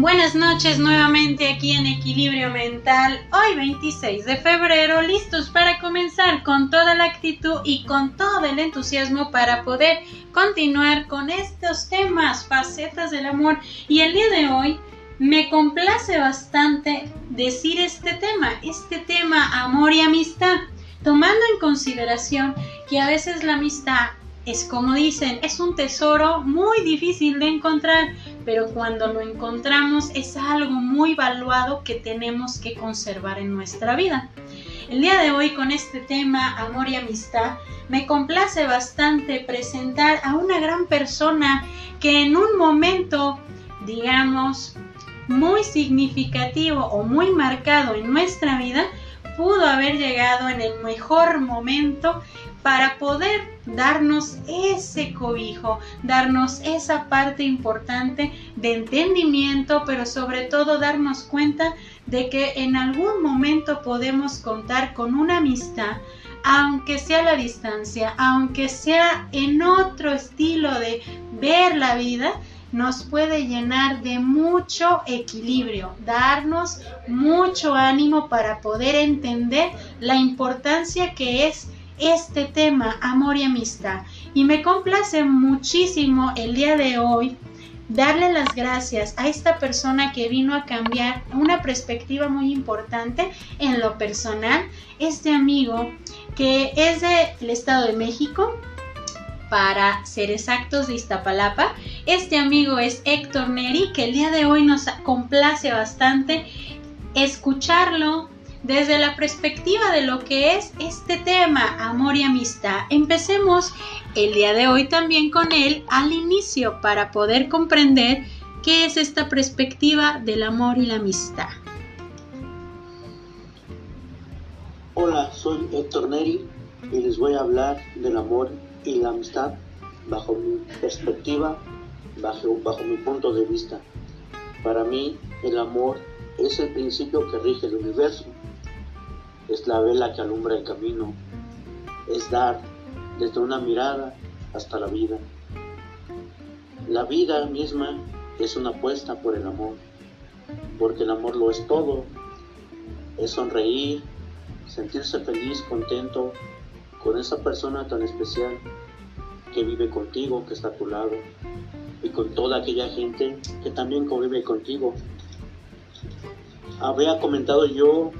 Buenas noches nuevamente aquí en Equilibrio Mental, hoy 26 de febrero, listos para comenzar con toda la actitud y con todo el entusiasmo para poder continuar con estos temas, facetas del amor. Y el día de hoy me complace bastante decir este tema, este tema amor y amistad, tomando en consideración que a veces la amistad es como dicen, es un tesoro muy difícil de encontrar, pero cuando lo encontramos es algo muy valuado que tenemos que conservar en nuestra vida. El día de hoy con este tema amor y amistad me complace bastante presentar a una gran persona que en un momento, digamos, muy significativo o muy marcado en nuestra vida, pudo haber llegado en el mejor momento para poder darnos ese cobijo, darnos esa parte importante de entendimiento, pero sobre todo darnos cuenta de que en algún momento podemos contar con una amistad, aunque sea a la distancia, aunque sea en otro estilo de ver la vida, nos puede llenar de mucho equilibrio, darnos mucho ánimo para poder entender la importancia que es este tema, amor y amistad. Y me complace muchísimo el día de hoy darle las gracias a esta persona que vino a cambiar una perspectiva muy importante en lo personal. Este amigo que es del Estado de México, para ser exactos de Iztapalapa. Este amigo es Héctor Neri, que el día de hoy nos complace bastante escucharlo, desde la perspectiva de lo que es este tema, amor y amistad. Empecemos el día de hoy también con él al inicio para poder comprender qué es esta perspectiva del amor y la amistad. Hola, soy Héctor Neri y les voy a hablar del amor y la amistad bajo mi perspectiva, bajo, bajo mi punto de vista. Para mí el amor es el principio que rige el universo es la vela que alumbra el camino, es dar desde una mirada hasta la vida. La vida misma es una apuesta por el amor, porque el amor lo es todo, es sonreír, sentirse feliz, contento con esa persona tan especial que vive contigo, que está a tu lado, y con toda aquella gente que también convive contigo. Había comentado yo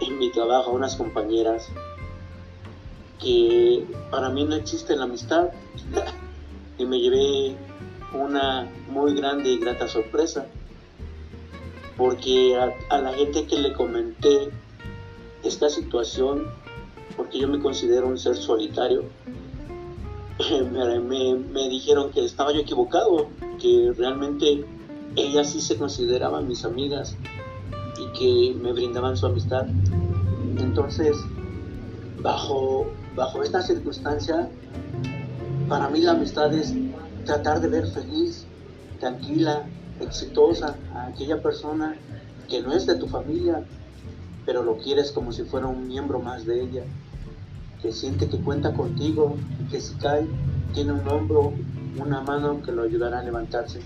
en mi trabajo unas compañeras que para mí no existe la amistad. Y me llevé una muy grande y grata sorpresa porque a, la gente que le comenté esta situación porque yo me considero un ser solitario me, dijeron que estaba yo equivocado que realmente ellas sí se consideraban mis amigas que me brindaban su amistad. Entonces, bajo, bajo esta circunstancia, para mí la amistad es tratar de ver feliz, tranquila, exitosa a aquella persona que no es de tu familia, pero lo quieres como si fuera un miembro más de ella, que siente que cuenta contigo que si cae tiene un hombro, una mano que lo ayudará a levantarse.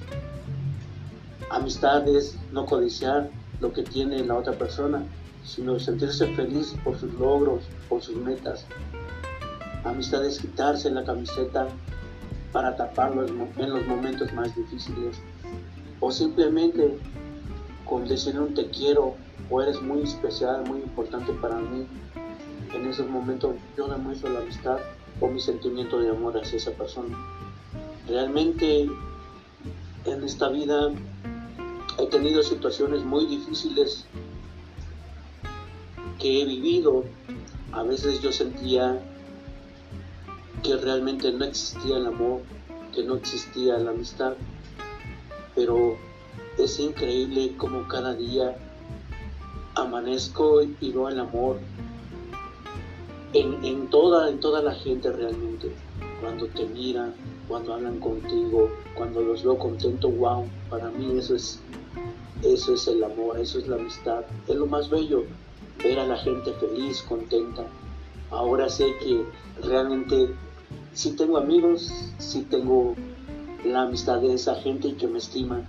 Amistad es no codiciar, lo que tiene la otra persona, sino sentirse feliz por sus logros, por sus metas. Amistad es quitarse la camiseta para taparlo en los momentos más difíciles. O simplemente con decir un te quiero o eres muy especial, muy importante para mí. En esos momentos yo demuestro la amistad o mi sentimiento de amor hacia esa persona. Realmente en esta vida he tenido situaciones muy difíciles que he vivido. A veces yo sentía que realmente no existía el amor, que no existía la amistad, pero es increíble como cada día amanezco y veo el amor en, en, toda, en toda la gente realmente. Cuando te miran, cuando hablan contigo, cuando los veo contento, wow, para mí eso es eso es el amor, eso es la amistad. Es lo más bello, ver a la gente feliz, contenta. Ahora sé que realmente sí tengo amigos, sí tengo la amistad de esa gente que me estima.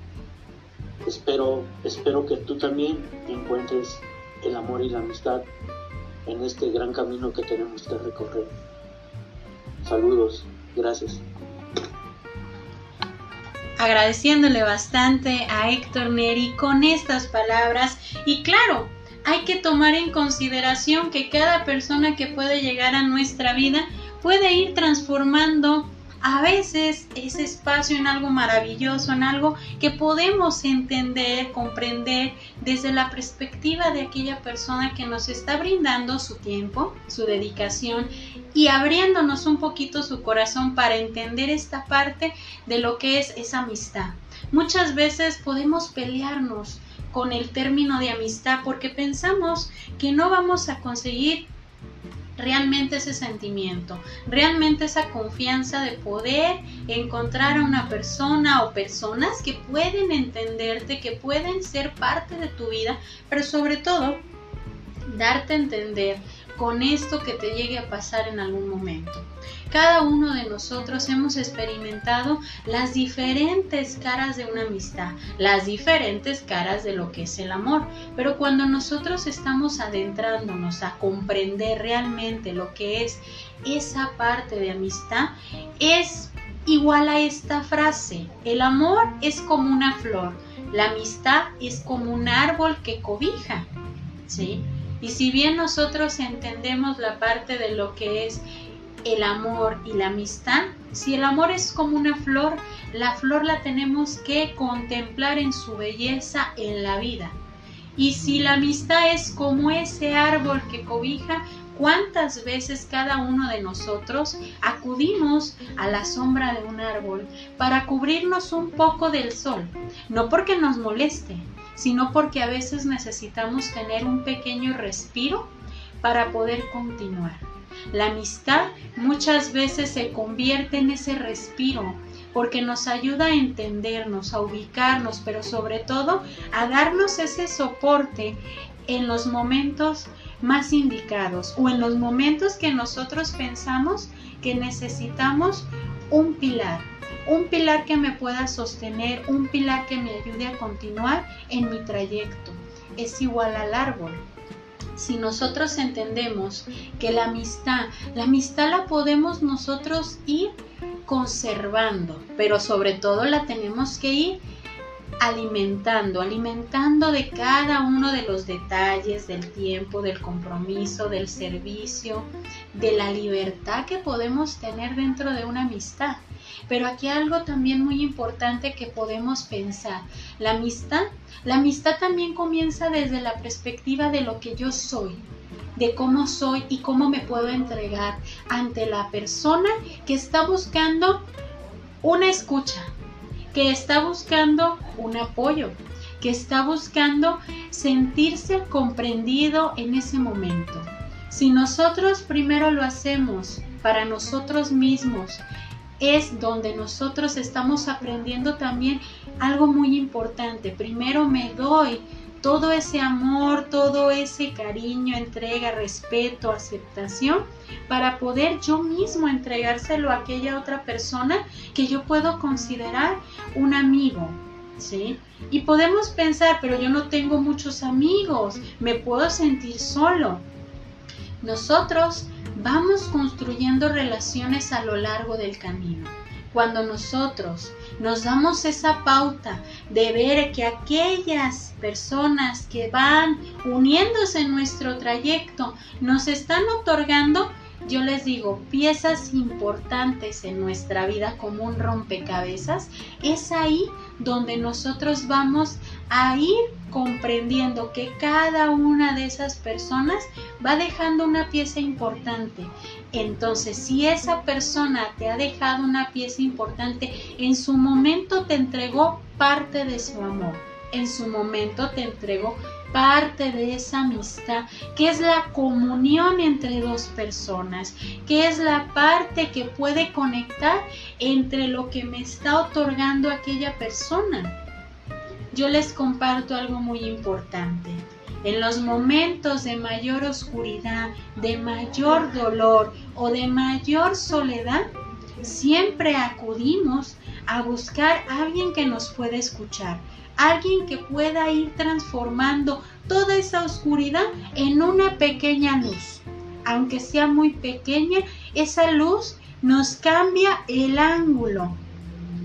Espero, espero que tú también encuentres el amor y la amistad en este gran camino que tenemos que recorrer. Saludos, gracias. Agradeciéndole bastante a Héctor Neri con estas palabras. Y claro, hay que tomar en consideración que cada persona que puede llegar a nuestra vida puede ir transformando a veces ese espacio en algo maravilloso, en algo que podemos entender, comprender desde la perspectiva de aquella persona que nos está brindando su tiempo, su dedicación y abriéndonos un poquito su corazón para entender esta parte de lo que es esa amistad. Muchas veces podemos pelearnos con el término de amistad porque pensamos que no vamos a conseguir realmente ese sentimiento, realmente esa confianza de poder encontrar a una persona o personas que pueden entenderte, que pueden ser parte de tu vida, pero sobre todo darte a entender con esto que te llegue a pasar en algún momento. Cada uno de nosotros hemos experimentado las diferentes caras de una amistad, las diferentes caras de lo que es el amor, pero cuando nosotros estamos adentrándonos a comprender realmente lo que es esa parte de amistad, es igual a esta frase, el amor es como una flor, la amistad es como un árbol que cobija, ¿sí? Y si bien nosotros entendemos la parte de lo que es el amor y la amistad, si el amor es como una flor, la flor la tenemos que contemplar en su belleza en la vida. Y si la amistad es como ese árbol que cobija, ¿cuántas veces cada uno de nosotros acudimos a la sombra de un árbol para cubrirnos un poco del sol? No porque nos moleste, sino porque a veces necesitamos tener un pequeño respiro para poder continuar. La amistad muchas veces se convierte en ese respiro porque nos ayuda a entendernos, a ubicarnos, pero sobre todo a darnos ese soporte en los momentos más indicados o en los momentos que nosotros pensamos que necesitamos un pilar, un pilar que me pueda sostener, un pilar que me ayude a continuar en mi trayecto. Es igual al árbol. Si nosotros entendemos que la amistad, la amistad la podemos nosotros ir conservando, pero sobre todo la tenemos que ir alimentando, alimentando de cada uno de los detalles del tiempo, del compromiso, del servicio, de la libertad que podemos tener dentro de una amistad. Pero aquí algo también muy importante que podemos pensar. La amistad, la amistad también comienza desde la perspectiva de lo que yo soy, de cómo soy y cómo me puedo entregar ante la persona que está buscando una escucha, que está buscando un apoyo, que está buscando sentirse comprendido en ese momento. Si nosotros primero lo hacemos para nosotros mismos, es donde nosotros estamos aprendiendo también algo muy importante. Primero me doy todo ese amor, todo ese cariño, entrega, respeto, aceptación, para poder yo mismo entregárselo a aquella otra persona que yo puedo considerar un amigo. ¿Sí? Y podemos pensar, pero yo no tengo muchos amigos, me puedo sentir solo. Nosotros vamos construyendo relaciones a lo largo del camino. Cuando nosotros nos damos esa pauta de ver que aquellas personas que van uniéndose en nuestro trayecto nos están otorgando yo les digo, piezas importantes en nuestra vida como un rompecabezas, es ahí donde nosotros vamos a ir comprendiendo que cada una de esas personas va dejando una pieza importante. Entonces, si esa persona te ha dejado una pieza importante, en su momento te entregó parte de su amor, en su momento te entregó parte de esa amistad, que es la comunión entre dos personas, que es la parte que puede conectar entre lo que me está otorgando aquella persona. Yo les comparto algo muy importante. En los momentos de mayor oscuridad, de mayor dolor o de mayor soledad, siempre acudimos a buscar a alguien que nos pueda escuchar, alguien que pueda ir transformando toda esa oscuridad en una pequeña luz. Aunque sea muy pequeña, esa luz nos cambia el ángulo,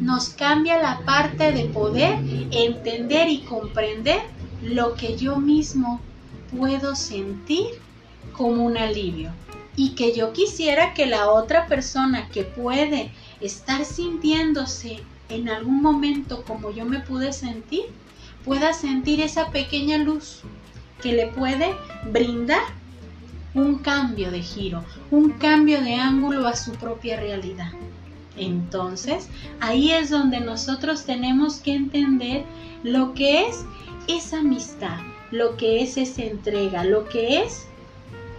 nos cambia la parte de poder entender y comprender lo que yo mismo puedo sentir como un alivio y que yo quisiera que la otra persona que puede estar sintiéndose en algún momento como yo me pude sentir, pueda sentir esa pequeña luz que le puede brindar un cambio de giro, un cambio de ángulo a su propia realidad. Entonces, ahí es donde nosotros tenemos que entender lo que es esa amistad, lo que es esa entrega, lo que es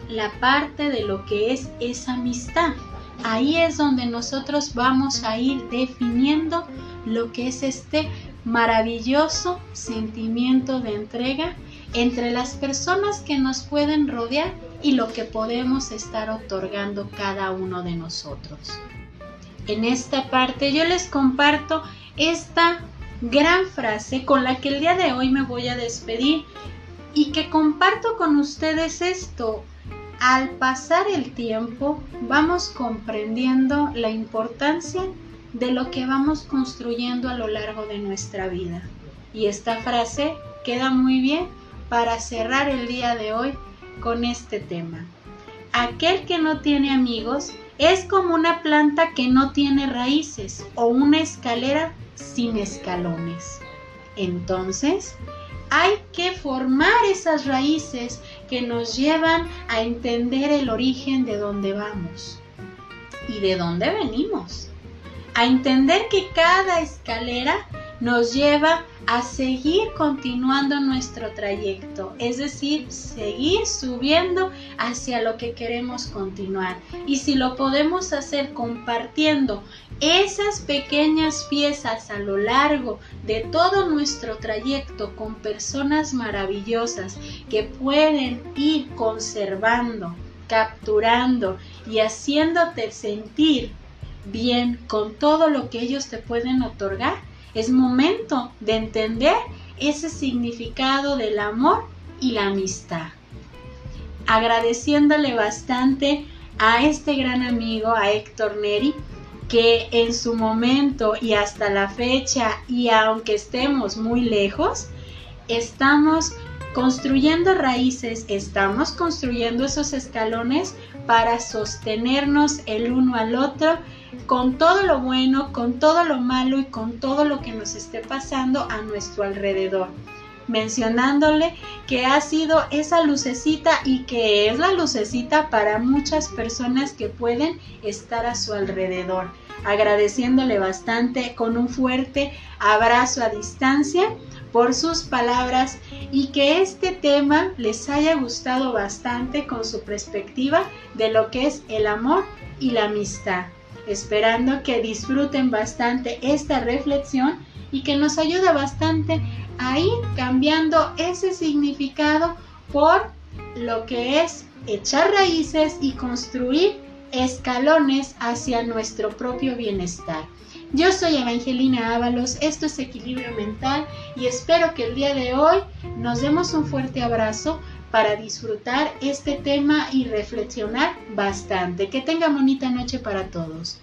la parte de lo que es esa amistad. Ahí es donde nosotros vamos a ir definiendo lo que es este maravilloso sentimiento de entrega entre las personas que nos pueden rodear y lo que podemos estar otorgando cada uno de nosotros. En esta parte yo les comparto esta gran frase con la que el día de hoy me voy a despedir y que comparto con ustedes esto. Al pasar el tiempo vamos comprendiendo la importancia de lo que vamos construyendo a lo largo de nuestra vida. Y esta frase queda muy bien para cerrar el día de hoy con este tema. Aquel que no tiene amigos es como una planta que no tiene raíces o una escalera sin escalones. Entonces, hay que formar esas raíces que nos llevan a entender el origen de dónde vamos y de dónde venimos. A entender que cada escalera nos lleva a seguir continuando nuestro trayecto, es decir, seguir subiendo hacia lo que queremos continuar. Y si lo podemos hacer compartiendo esas pequeñas piezas a lo largo de todo nuestro trayecto con personas maravillosas que pueden ir conservando, capturando y haciéndote sentir bien con todo lo que ellos te pueden otorgar, es momento de entender ese significado del amor y la amistad. Agradeciéndole bastante a este gran amigo, a Héctor Neri, que en su momento y hasta la fecha, y aunque estemos muy lejos, estamos construyendo raíces, estamos construyendo esos escalones para sostenernos el uno al otro con todo lo bueno, con todo lo malo y con todo lo que nos esté pasando a nuestro alrededor. Mencionándole que ha sido esa lucecita y que es la lucecita para muchas personas que pueden estar a su alrededor. Agradeciéndole bastante con un fuerte abrazo a distancia por sus palabras y que este tema les haya gustado bastante con su perspectiva de lo que es el amor y la amistad. Esperando que disfruten bastante esta reflexión y que nos ayude bastante a ir cambiando ese significado por lo que es echar raíces y construir escalones hacia nuestro propio bienestar. Yo soy Evangelina Ábalos, esto es Equilibrio Mental y espero que el día de hoy nos demos un fuerte abrazo para disfrutar este tema y reflexionar bastante. Que tenga bonita noche para todos.